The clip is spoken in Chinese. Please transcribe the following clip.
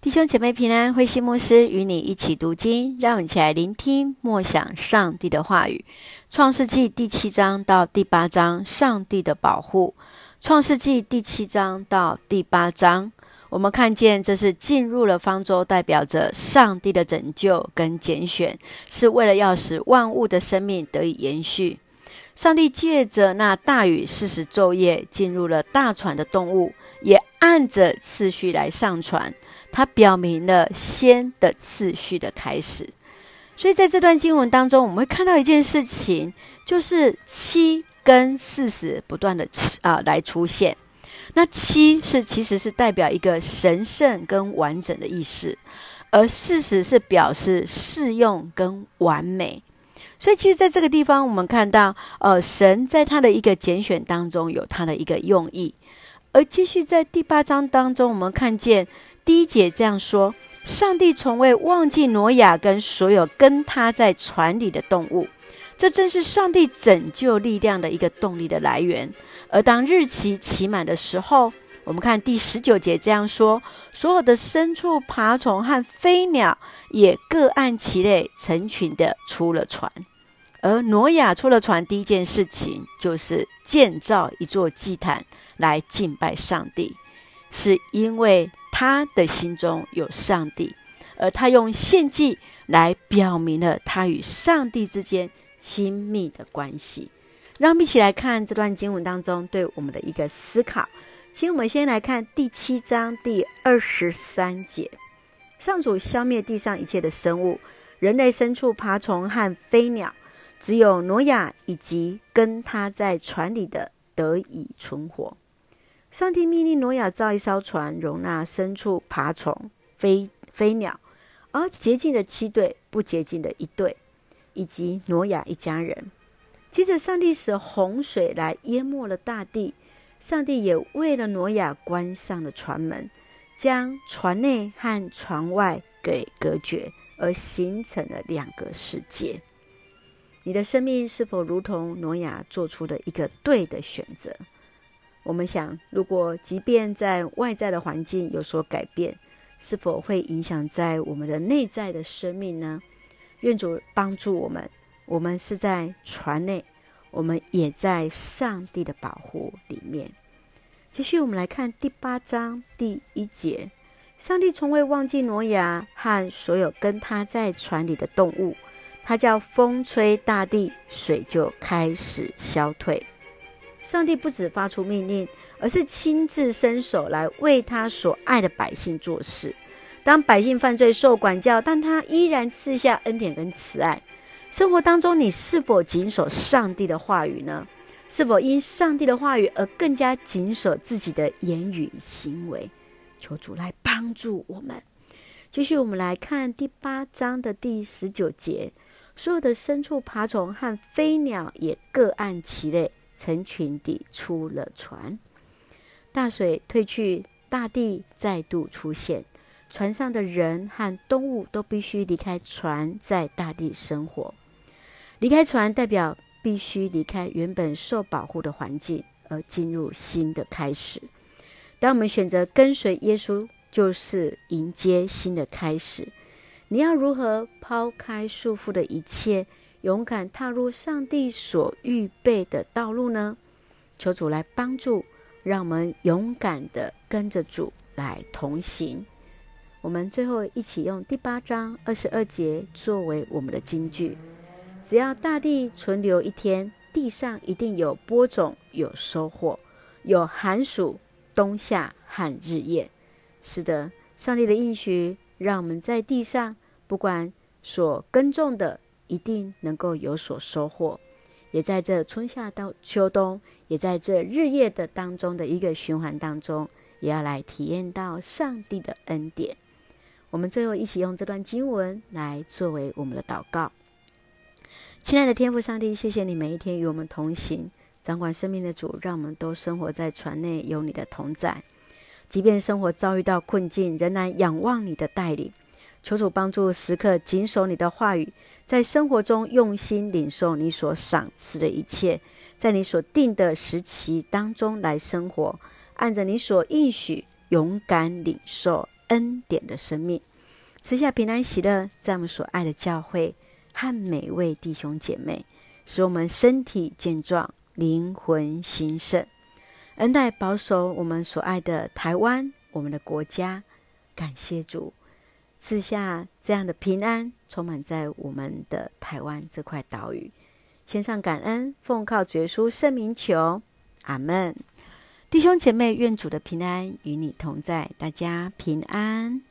弟兄姐妹平安，灰心牧师与你一起读经，让我们一起来聆听默想上帝的话语。创世纪第七章到第八章，上帝的保护。创世纪第七章到第八章，我们看见这是进入了方舟，代表着上帝的拯救跟拣选，是为了要使万物的生命得以延续。上帝借着那大雨施时昼夜，进入了大船的动物，也按着次序来上传。它表明了先的次序的开始。所以在这段经文当中，我们会看到一件事情，就是七跟四十不断的啊、来出现。那七是其实是代表一个神圣跟完整的意思，而四十是表示适用跟完美。所以，其实，在这个地方，我们看到，呃，神在他的一个拣选当中有他的一个用意。而继续在第八章当中，我们看见第一节这样说：上帝从未忘记挪亚跟所有跟他在船里的动物。这正是上帝拯救力量的一个动力的来源。而当日期期满的时候，我们看第十九节这样说：所有的牲畜、爬虫和飞鸟也各按其类，成群的出了船。而挪亚出了船，第一件事情就是建造一座祭坛来敬拜上帝，是因为他的心中有上帝，而他用献祭来表明了他与上帝之间亲密的关系。让我们一起来看这段经文当中对我们的一个思考。请我们先来看第七章第二十三节：上主消灭地上一切的生物，人类、牲畜、爬虫和飞鸟。只有挪亚以及跟他在船里的得以存活。上帝命令挪亚造一艘船，容纳牲畜、爬虫、飞飞鸟，而洁净的七对，不洁净的一对，以及挪亚一家人。接着，上帝使洪水来淹没了大地。上帝也为了挪亚关上了船门，将船内和船外给隔绝，而形成了两个世界。你的生命是否如同挪亚做出的一个对的选择？我们想，如果即便在外在的环境有所改变，是否会影响在我们的内在的生命呢？愿主帮助我们。我们是在船内，我们也在上帝的保护里面。继续，我们来看第八章第一节：上帝从未忘记挪亚和所有跟他在船里的动物。他叫风吹大地，水就开始消退。上帝不止发出命令，而是亲自伸手来为他所爱的百姓做事。当百姓犯罪受管教，但他依然赐下恩典跟慈爱。生活当中，你是否谨守上帝的话语呢？是否因上帝的话语而更加谨守自己的言语行为？求主来帮助我们。继续，我们来看第八章的第十九节。所有的牲畜、爬虫和飞鸟也各按其类，成群地出了船。大水退去，大地再度出现。船上的人和动物都必须离开船，在大地生活。离开船代表必须离开原本受保护的环境，而进入新的开始。当我们选择跟随耶稣，就是迎接新的开始。你要如何抛开束缚的一切，勇敢踏入上帝所预备的道路呢？求主来帮助，让我们勇敢地跟着主来同行。我们最后一起用第八章二十二节作为我们的金句：只要大地存留一天，地上一定有播种，有收获，有寒暑、冬夏和日夜。是的，上帝的应许。让我们在地上，不管所耕种的，一定能够有所收获；也在这春夏到秋冬，也在这日夜的当中的一个循环当中，也要来体验到上帝的恩典。我们最后一起用这段经文来作为我们的祷告。亲爱的天父上帝，谢谢你每一天与我们同行，掌管生命的主，让我们都生活在船内，有你的同在。即便生活遭遇到困境，仍然仰望你的带领。求主帮助，时刻谨守你的话语，在生活中用心领受你所赏赐的一切，在你所定的时期当中来生活，按着你所应许，勇敢领受，恩典的生命，赐下平安喜乐，在我们所爱的教会和每位弟兄姐妹，使我们身体健壮，灵魂兴盛，恩待保守我们所爱的台湾，我们的国家。感谢主赐下这样的平安，充满在我们的台湾这块岛屿。献上感恩，奉靠绝书圣名求，阿门。弟兄姐妹，愿主的平安与你同在，大家平安。